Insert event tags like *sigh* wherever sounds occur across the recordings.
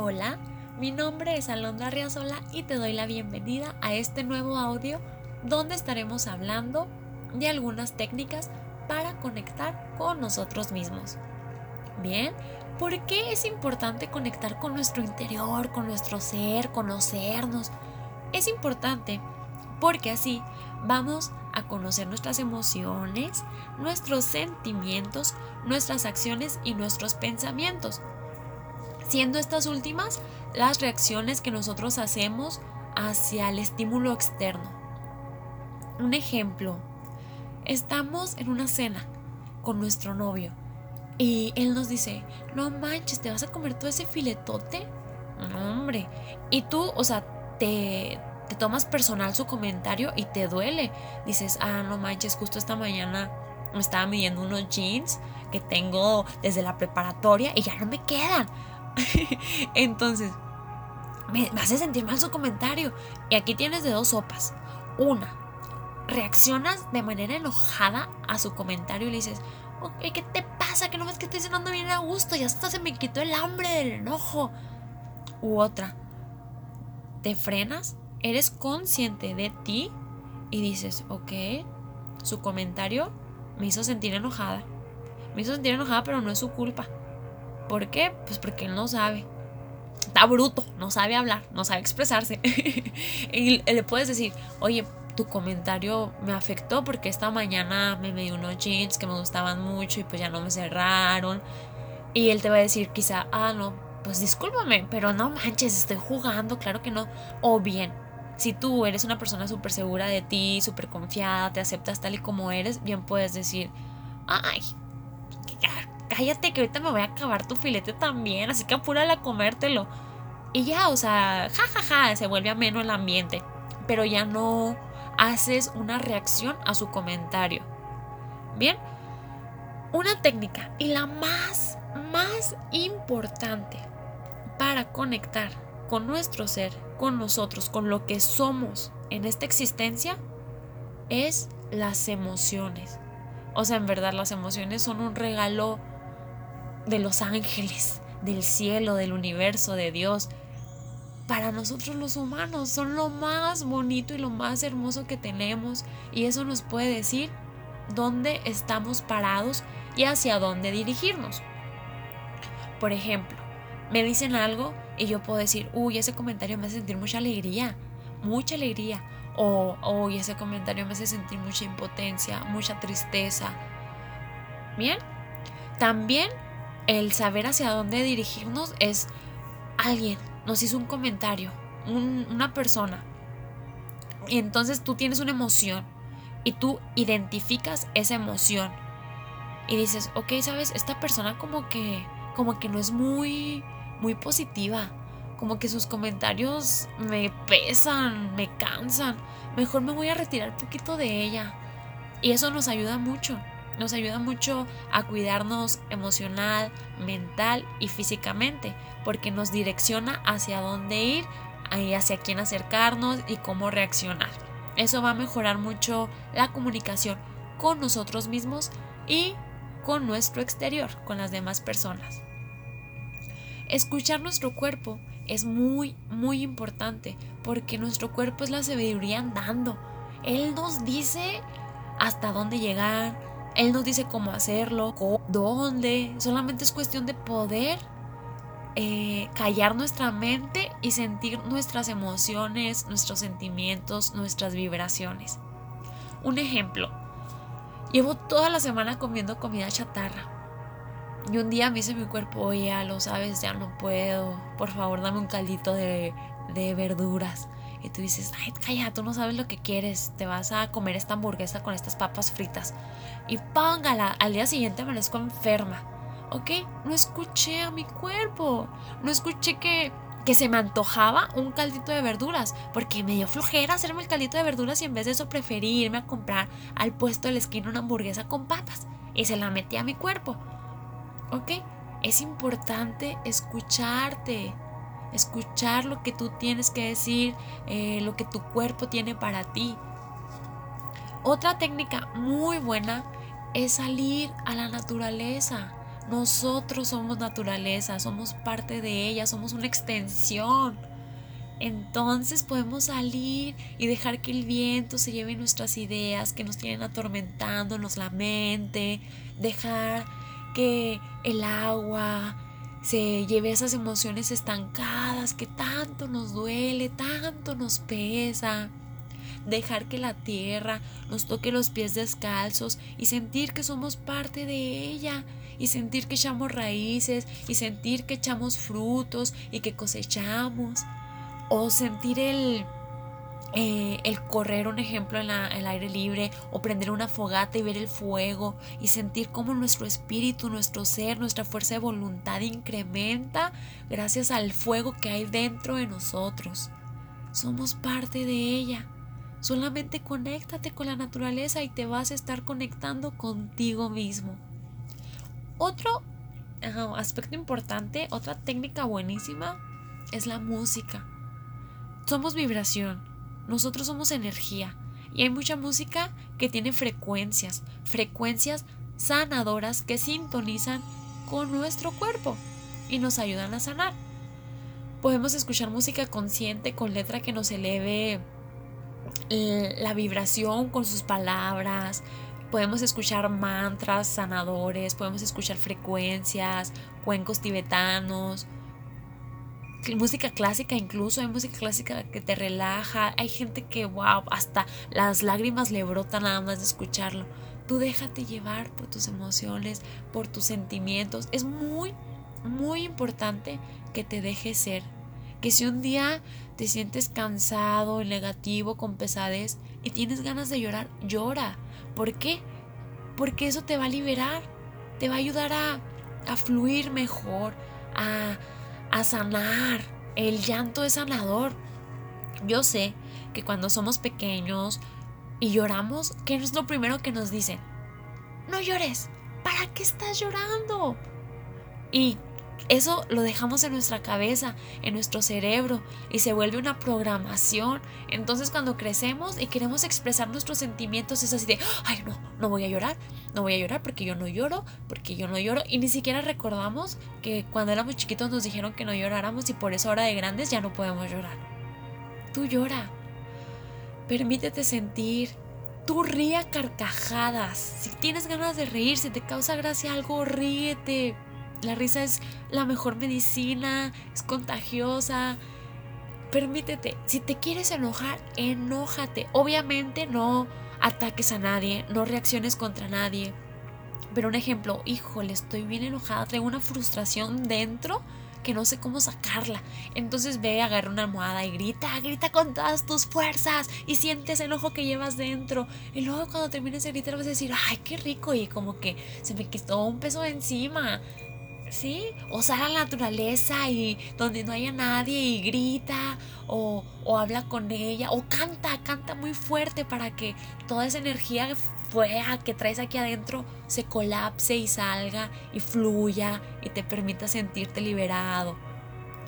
Hola, mi nombre es Alondra Riazola y te doy la bienvenida a este nuevo audio donde estaremos hablando de algunas técnicas para conectar con nosotros mismos. Bien, ¿por qué es importante conectar con nuestro interior, con nuestro ser, conocernos? Es importante porque así vamos a conocer nuestras emociones, nuestros sentimientos, nuestras acciones y nuestros pensamientos, siendo estas últimas las reacciones que nosotros hacemos hacia el estímulo externo. Un ejemplo, estamos en una cena con nuestro novio y él nos dice, no manches, ¿te vas a comer todo ese filetote? No, hombre. Y tú, o sea, te, te tomas personal su comentario y te duele. Dices, ah, no manches, justo esta mañana me estaba midiendo unos jeans que tengo desde la preparatoria y ya no me quedan. *laughs* Entonces, me, hace sentir mal su comentario. Y aquí tienes de dos sopas. Una, reaccionas de manera enojada a su comentario y le dices, ¿qué te pasa? Que no ves que estoy cenando bien a gusto, ya hasta se me quitó el hambre del enojo. U otra, te frenas eres consciente de ti y dices, ok, su comentario me hizo sentir enojada. Me hizo sentir enojada, pero no es su culpa. ¿Por qué? Pues porque él no sabe. Está bruto, no sabe hablar, no sabe expresarse. *laughs* y le puedes decir, oye, tu comentario me afectó porque esta mañana me dio unos jeans que me gustaban mucho y pues ya no me cerraron. Y él te va a decir quizá, ah, no, pues discúlpame, pero no manches, estoy jugando, claro que no. O bien, si tú eres una persona súper segura de ti, súper confiada, te aceptas tal y como eres, bien puedes decir, ay, cállate que ahorita me voy a acabar tu filete también, así que apúrale a comértelo. Y ya, o sea, jajaja, ja, ja, se vuelve ameno el ambiente, pero ya no haces una reacción a su comentario. Bien, una técnica y la más, más importante para conectar con nuestro ser, con nosotros, con lo que somos en esta existencia, es las emociones. O sea, en verdad las emociones son un regalo de los ángeles, del cielo, del universo, de Dios. Para nosotros los humanos son lo más bonito y lo más hermoso que tenemos y eso nos puede decir dónde estamos parados y hacia dónde dirigirnos. Por ejemplo, me dicen algo y yo puedo decir, uy, ese comentario me hace sentir mucha alegría, mucha alegría. O, uy, ese comentario me hace sentir mucha impotencia, mucha tristeza. Bien, también el saber hacia dónde dirigirnos es alguien nos hizo un comentario, una persona. Y entonces tú tienes una emoción y tú identificas esa emoción. Y dices, ok, sabes, esta persona como que, como que no es muy muy positiva. Como que sus comentarios me pesan, me cansan. Mejor me voy a retirar un poquito de ella. Y eso nos ayuda mucho. Nos ayuda mucho a cuidarnos emocional, mental y físicamente. Porque nos direcciona hacia dónde ir, hacia quién acercarnos y cómo reaccionar. Eso va a mejorar mucho la comunicación con nosotros mismos y con nuestro exterior, con las demás personas. Escuchar nuestro cuerpo es muy, muy importante porque nuestro cuerpo es la sabiduría andando. Él nos dice hasta dónde llegar, Él nos dice cómo hacerlo, dónde. Solamente es cuestión de poder eh, callar nuestra mente y sentir nuestras emociones, nuestros sentimientos, nuestras vibraciones. Un ejemplo, llevo toda la semana comiendo comida chatarra y un día me dice mi cuerpo, oye, lo sabes, ya no puedo. Por favor, dame un caldito de, de verduras. Y tú dices, ay, calla, tú no sabes lo que quieres. Te vas a comer esta hamburguesa con estas papas fritas. Y póngala. Al día siguiente amanezco enferma. ¿Ok? No escuché a mi cuerpo. No escuché que, que se me antojaba un caldito de verduras. Porque me dio flojera hacerme el caldito de verduras y en vez de eso preferí irme a comprar al puesto de la esquina una hamburguesa con papas. Y se la metí a mi cuerpo. ¿Ok? Es importante escucharte, escuchar lo que tú tienes que decir, eh, lo que tu cuerpo tiene para ti. Otra técnica muy buena es salir a la naturaleza. Nosotros somos naturaleza, somos parte de ella, somos una extensión. Entonces podemos salir y dejar que el viento se lleve nuestras ideas que nos tienen atormentándonos la mente, dejar que el agua se lleve esas emociones estancadas que tanto nos duele, tanto nos pesa. Dejar que la tierra nos toque los pies descalzos y sentir que somos parte de ella y sentir que echamos raíces y sentir que echamos frutos y que cosechamos o sentir el, eh, el correr, un ejemplo, en, el aire libre, o prender una fogata y ver el fuego, y sentir cómo nuestro espíritu, nuestro ser, nuestra fuerza de voluntad incrementa gracias al fuego que hay dentro de nosotros. Somos parte de ella. Solamente conéctate con la naturaleza y te vas a estar conectando contigo mismo. Otro aspecto importante, otra técnica buenísima, es la música. Somos vibración, nosotros somos energía y hay mucha música que tiene frecuencias, frecuencias sanadoras que sintonizan con nuestro cuerpo y nos ayudan a sanar. Podemos escuchar música consciente con letra que nos eleve la vibración con sus palabras. Podemos escuchar mantras sanadores, podemos escuchar frecuencias, cuencos tibetanos, música clásica incluso, hay música clásica que te relaja, hay gente que, wow, hasta las lágrimas le brotan nada más de escucharlo. Tú déjate llevar por tus emociones, por tus sentimientos. Es muy, muy importante que te dejes ser. Que si un día te sientes cansado, negativo, con pesadez y tienes ganas de llorar, llora. ¿Por qué? Porque eso te va a liberar, te va a ayudar a, a fluir mejor, a, a sanar. El llanto es sanador. Yo sé que cuando somos pequeños y lloramos, ¿qué es lo primero que nos dicen? No llores. ¿Para qué estás llorando? Y eso lo dejamos en nuestra cabeza, en nuestro cerebro y se vuelve una programación. Entonces cuando crecemos y queremos expresar nuestros sentimientos es así de, ay no, no voy a llorar, no voy a llorar porque yo no lloro, porque yo no lloro. Y ni siquiera recordamos que cuando éramos chiquitos nos dijeron que no lloráramos y por eso ahora de grandes ya no podemos llorar. Tú llora, permítete sentir, tú ría carcajadas. Si tienes ganas de reír, si te causa gracia algo, ríete la risa es la mejor medicina, es contagiosa. Permítete, si te quieres enojar, enójate. Obviamente no ataques a nadie, no reacciones contra nadie. Pero un ejemplo, híjole, estoy bien enojada, traigo una frustración dentro que no sé cómo sacarla. Entonces ve, agarra una almohada y grita, grita con todas tus fuerzas y sientes el enojo que llevas dentro. Y luego cuando termines de gritar vas a decir, ay, qué rico y como que se me quitó un peso encima. ¿Sí? O sale a la naturaleza y donde no haya nadie y grita o, o, habla con ella o canta, canta muy fuerte para que toda esa energía fuera que traes aquí adentro se colapse y salga y fluya y te permita sentirte liberado.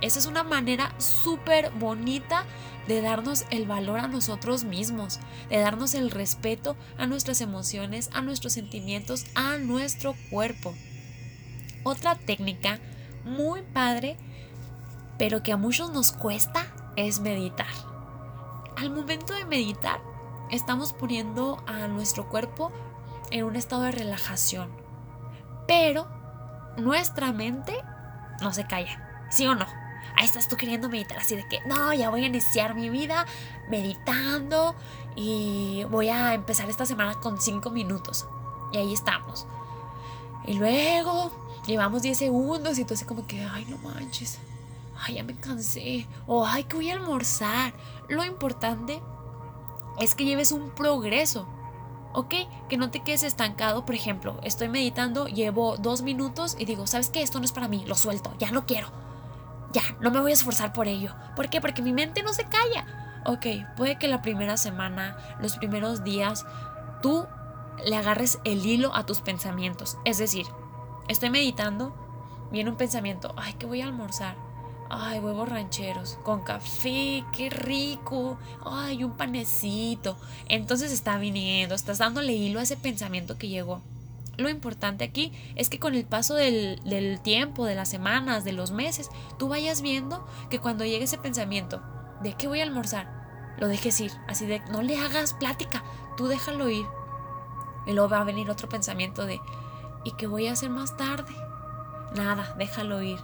Esa es una manera súper bonita de darnos el valor a nosotros mismos, de darnos el respeto a nuestras emociones, a nuestros sentimientos, a nuestro cuerpo. Otra técnica muy padre, pero que a muchos nos cuesta, es meditar. Al momento de meditar, estamos poniendo a nuestro cuerpo en un estado de relajación. Pero nuestra mente no se calla, ¿sí o no? Ahí estás tú queriendo meditar así de que, no, ya voy a iniciar mi vida meditando y voy a empezar esta semana con 5 minutos. Y ahí estamos. Y luego llevamos 10 segundos y tú así como que, ay, no manches, ay, ya me cansé, o ay, que voy a almorzar. Lo importante es que lleves un progreso, ¿ok? Que no te quedes estancado. Por ejemplo, estoy meditando, llevo dos minutos y digo, ¿sabes qué? Esto no es para mí, lo suelto, ya no quiero. Ya, no me voy a esforzar por ello. ¿Por qué? Porque mi mente no se calla. Ok, puede que la primera semana, los primeros días, tú le agarres el hilo a tus pensamientos. Es decir, Estoy meditando, viene un pensamiento, ay, que voy a almorzar. Ay, huevos rancheros, con café, qué rico. Ay, un panecito. Entonces está viniendo, estás dándole hilo a ese pensamiento que llegó. lo importante aquí es que con el paso del, del, tiempo, de las semanas, de los meses, tú vayas viendo que cuando llegue ese pensamiento de qué voy a almorzar, lo dejes ir. Así de, no le hagas plática, tú déjalo ir. Y luego va a venir otro pensamiento de, ¿y qué voy a hacer más tarde? Nada, déjalo ir.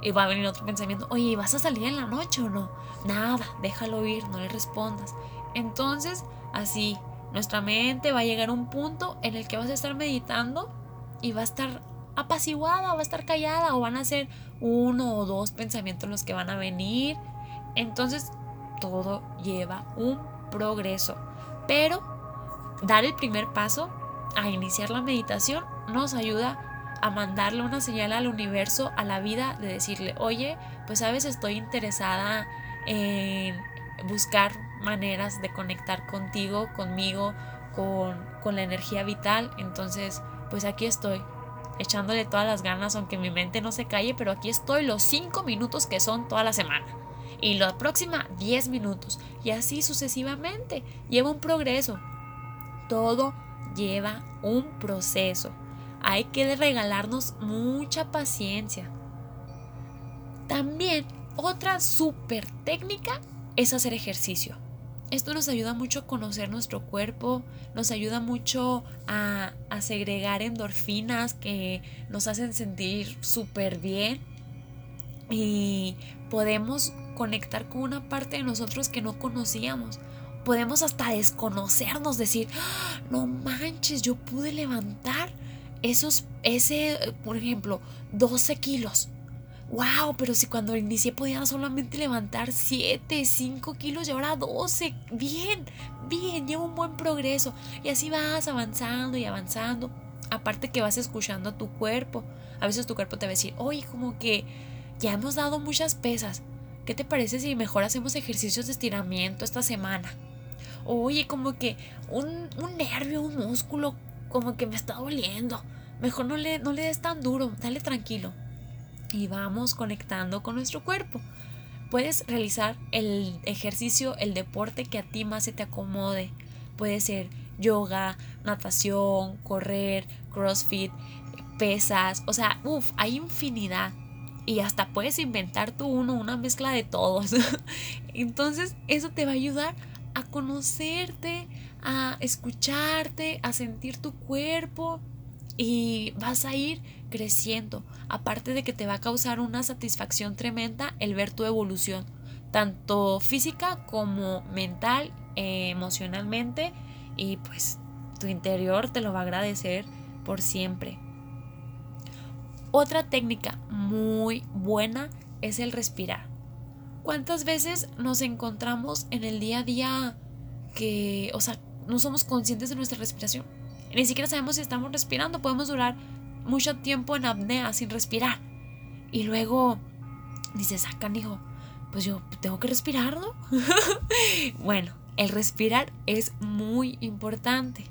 Y va a venir otro pensamiento, oye, ¿vas a salir en la noche o no? Nada, déjalo ir, no le respondas. Entonces, así, nuestra mente va a llegar a un punto en el que vas a estar meditando y va a estar apaciguada, va a estar callada o van a ser uno o dos pensamientos los que van a venir. Entonces, todo lleva un progreso. Pero dar el primer paso a iniciar la meditación nos ayuda a mandarle una señal al universo, a la vida, de decirle, oye, pues sabes, estoy interesada en buscar maneras de conectar contigo, conmigo, con, con la energía vital. Entonces, pues aquí estoy, echándole todas las ganas, aunque mi mente no se calle, pero aquí estoy los cinco minutos que son toda la semana. Y la próxima 10 minutos. Y así sucesivamente. Lleva un progreso. Todo lleva un proceso hay que regalarnos mucha paciencia. También otra súper técnica es hacer ejercicio. Esto nos ayuda mucho a conocer nuestro cuerpo, nos ayuda mucho a, a segregar endorfinas que nos hacen sentir súper bien y podemos conectar con una parte de nosotros que no conocíamos. Podemos hasta desconocernos, decir, ¡Ah! no manches, yo pude levantar esos, ese, por ejemplo, 12 kilos. ¡Wow! Pero si cuando inicié podía solamente levantar 7, 5 kilos y ahora 12. Bien, bien, llevo un buen progreso. Y así vas avanzando y avanzando. Aparte que vas escuchando a tu cuerpo. A veces tu cuerpo te va a decir, oye, como que ya hemos dado muchas pesas. ¿Qué te parece si mejor hacemos ejercicios de estiramiento esta semana? Oye, como que un, un nervio, un músculo como que me está doliendo. Mejor no le, no le des tan duro, dale tranquilo. Y vamos conectando con nuestro cuerpo. Puedes realizar el ejercicio, el deporte que a ti más se te acomode. Puede ser yoga, natación, correr, crossfit, pesas. O sea, uff, hay infinidad. Y hasta puedes inventar tú uno, una mezcla de todos. *laughs* Entonces, eso te va a ayudar a conocerte, a escucharte, a sentir tu cuerpo y vas a ir creciendo. Aparte de que te va a causar una satisfacción tremenda el ver tu evolución, tanto física como mental, emocionalmente y pues tu interior te lo va a agradecer por siempre. Otra técnica muy buena es el respirar. ¿Cuántas veces nos encontramos en el día a día que, o sea, no somos conscientes de nuestra respiración. Ni siquiera sabemos si estamos respirando. Podemos durar mucho tiempo en apnea sin respirar. Y luego dices, ah, hijo, pues yo tengo que respirar, ¿no? *laughs* bueno, el respirar es muy importante.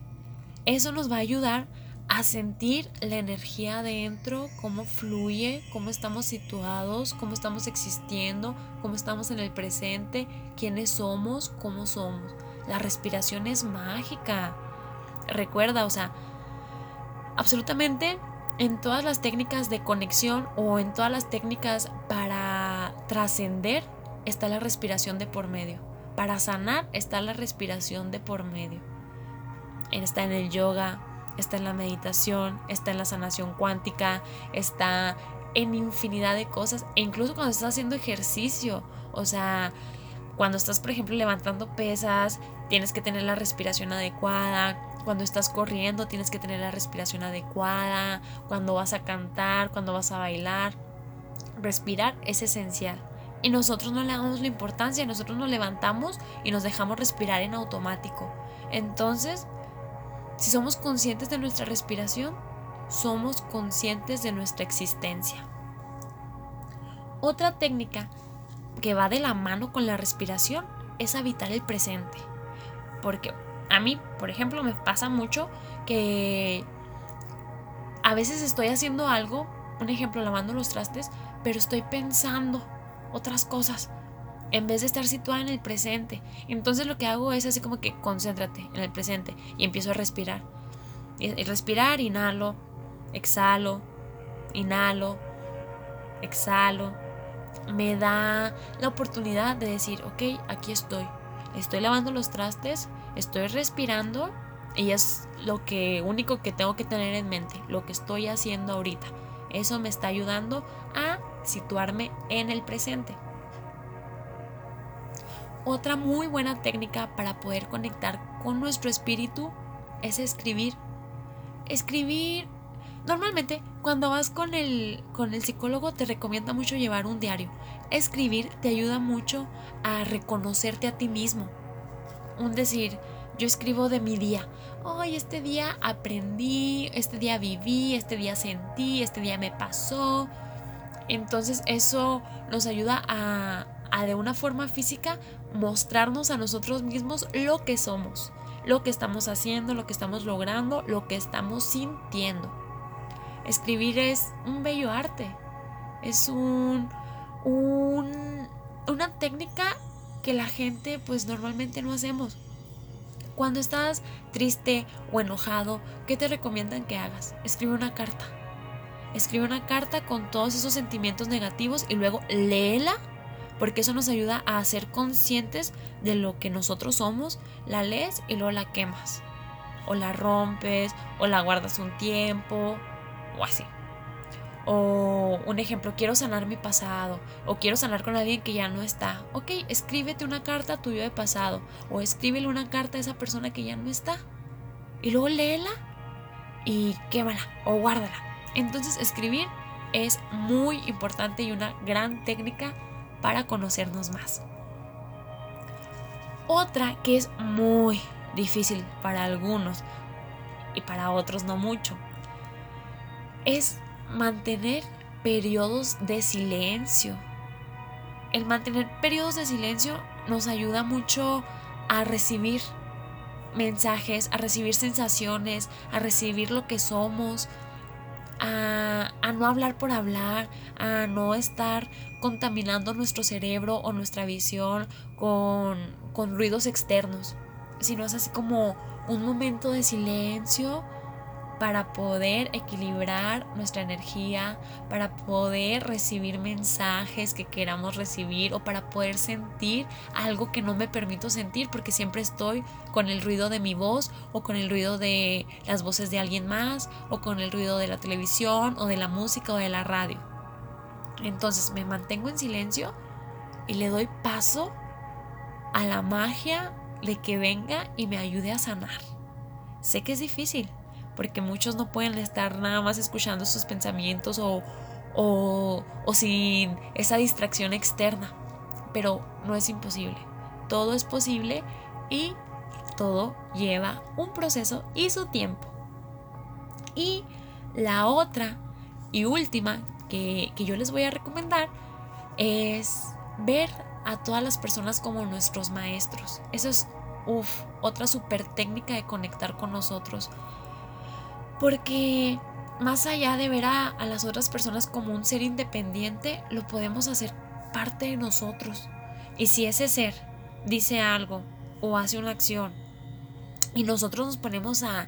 Eso nos va a ayudar a sentir la energía adentro, cómo fluye, cómo estamos situados, cómo estamos existiendo, cómo estamos en el presente, quiénes somos, cómo somos. La respiración es mágica. Recuerda, o sea, absolutamente en todas las técnicas de conexión o en todas las técnicas para trascender está la respiración de por medio. Para sanar está la respiración de por medio. Está en el yoga, está en la meditación, está en la sanación cuántica, está en infinidad de cosas. E incluso cuando estás haciendo ejercicio, o sea, cuando estás, por ejemplo, levantando pesas, tienes que tener la respiración adecuada. Cuando estás corriendo, tienes que tener la respiración adecuada. Cuando vas a cantar, cuando vas a bailar. Respirar es esencial. Y nosotros no le damos la importancia, nosotros nos levantamos y nos dejamos respirar en automático. Entonces, si somos conscientes de nuestra respiración, somos conscientes de nuestra existencia. Otra técnica que va de la mano con la respiración es habitar el presente. Porque a mí, por ejemplo, me pasa mucho que a veces estoy haciendo algo, un ejemplo, lavando los trastes, pero estoy pensando otras cosas en vez de estar situada en el presente. Entonces lo que hago es así como que concéntrate en el presente y empiezo a respirar. Y respirar, inhalo, exhalo, inhalo, exhalo. Me da la oportunidad de decir, ok, aquí estoy. Estoy lavando los trastes, estoy respirando y es lo que único que tengo que tener en mente, lo que estoy haciendo ahorita. Eso me está ayudando a situarme en el presente. Otra muy buena técnica para poder conectar con nuestro espíritu es escribir. Escribir. Normalmente cuando vas con el, con el psicólogo te recomienda mucho llevar un diario. Escribir te ayuda mucho a reconocerte a ti mismo. Un decir, yo escribo de mi día. Hoy este día aprendí, este día viví, este día sentí, este día me pasó. Entonces eso nos ayuda a, a de una forma física mostrarnos a nosotros mismos lo que somos, lo que estamos haciendo, lo que estamos logrando, lo que estamos sintiendo. Escribir es un bello arte, es un, un, una técnica que la gente pues normalmente no hacemos. Cuando estás triste o enojado, ¿qué te recomiendan que hagas? Escribe una carta. Escribe una carta con todos esos sentimientos negativos y luego léela porque eso nos ayuda a ser conscientes de lo que nosotros somos, la lees y luego la quemas, o la rompes, o la guardas un tiempo, o así. O un ejemplo, quiero sanar mi pasado, o quiero sanar con alguien que ya no está. Ok, escríbete una carta a tu yo de pasado, o escríbele una carta a esa persona que ya no está. Y luego léela y quémala o guárdala. Entonces escribir es muy importante y una gran técnica para conocernos más. Otra que es muy difícil para algunos y para otros no mucho es mantener periodos de silencio. El mantener periodos de silencio nos ayuda mucho a recibir mensajes, a recibir sensaciones, a recibir lo que somos, a, no hablar por hablar, a no estar contaminando nuestro cerebro o nuestra visión con, con ruidos externos, sino es así como un momento de silencio para poder equilibrar nuestra energía, para poder recibir mensajes que queramos recibir o para poder sentir algo que no me permito sentir porque siempre estoy con el ruido de mi voz o con el ruido de las voces de alguien más o con el ruido de la televisión o de la música o de la radio. Entonces me mantengo en silencio y le doy paso a la magia de que venga y me ayude a sanar. Sé que es difícil, porque muchos no pueden estar nada más escuchando sus pensamientos o, o, o sin esa distracción externa, pero no es imposible. Todo es posible y todo lleva un proceso y su tiempo. Y la otra y última que, que, yo les voy a recomendar es ver a todas las personas como nuestros maestros. Eso es uf, otra super técnica de conectar con nosotros. Porque más allá de ver a, las otras personas como un ser independiente, lo podemos hacer parte de nosotros. Y si ese ser dice algo o hace una acción y nosotros nos ponemos a,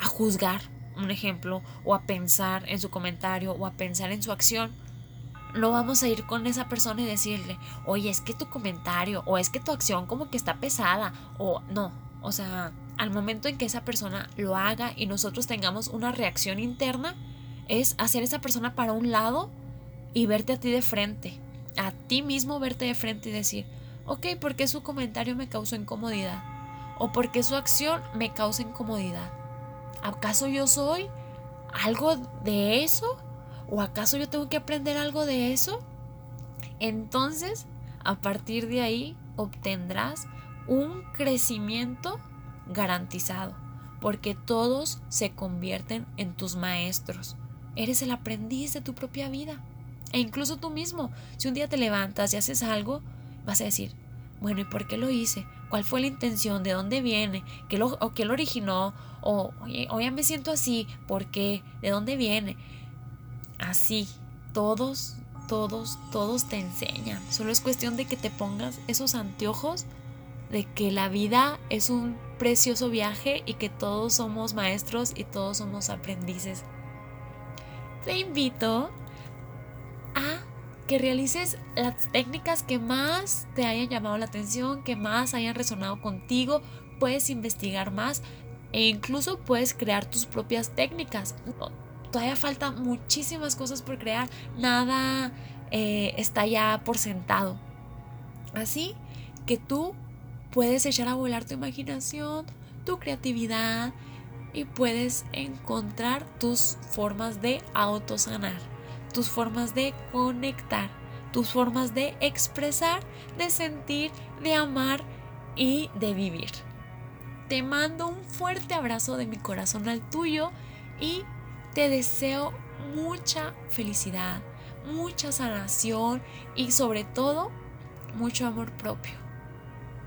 a juzgar, un ejemplo, o a pensar en su comentario o a pensar en su acción, no vamos a ir con esa persona y decirle, oye, es que tu comentario o es que tu acción como que está pesada o no, o sea, al momento en que esa persona lo haga y nosotros tengamos una reacción interna, es hacer esa persona para un lado y verte a ti de frente, a ti mismo verte de frente y decir, ok, ¿por qué su comentario me causó incomodidad? ¿O por qué su acción me causa incomodidad? ¿Acaso yo soy algo de eso? ¿O acaso yo tengo que aprender algo de eso? Entonces, a partir de ahí obtendrás un crecimiento garantizado, porque todos se convierten en tus maestros. Eres el aprendiz de tu propia vida. E incluso tú mismo, si un día te levantas y haces algo, vas a decir, bueno, ¿y por qué lo hice? ¿Cuál fue la intención? ¿De dónde viene? ¿Qué lo, o qué lo originó? O, oye, ya me siento así, ¿por qué? ¿De dónde viene? Así, todos, todos, todos te enseñan. Solo es cuestión de que te pongas esos anteojos de que la vida es un precioso viaje y que todos somos maestros y todos somos aprendices. Te invito a que realices las técnicas que más te hayan llamado la atención, que más hayan resonado contigo. Puedes investigar más e incluso puedes crear tus propias técnicas. Todavía falta muchísimas cosas por crear. Nada eh, está ya por sentado. Así que tú puedes echar a volar tu imaginación, tu creatividad y puedes encontrar tus formas de autosanar, tus formas de conectar, tus formas de expresar, de sentir, de amar y de vivir. Te mando un fuerte abrazo de mi corazón al tuyo y te deseo mucha felicidad, mucha sanación y sobre todo mucho amor propio.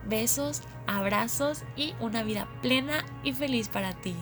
Besos, abrazos y una vida plena y feliz para ti.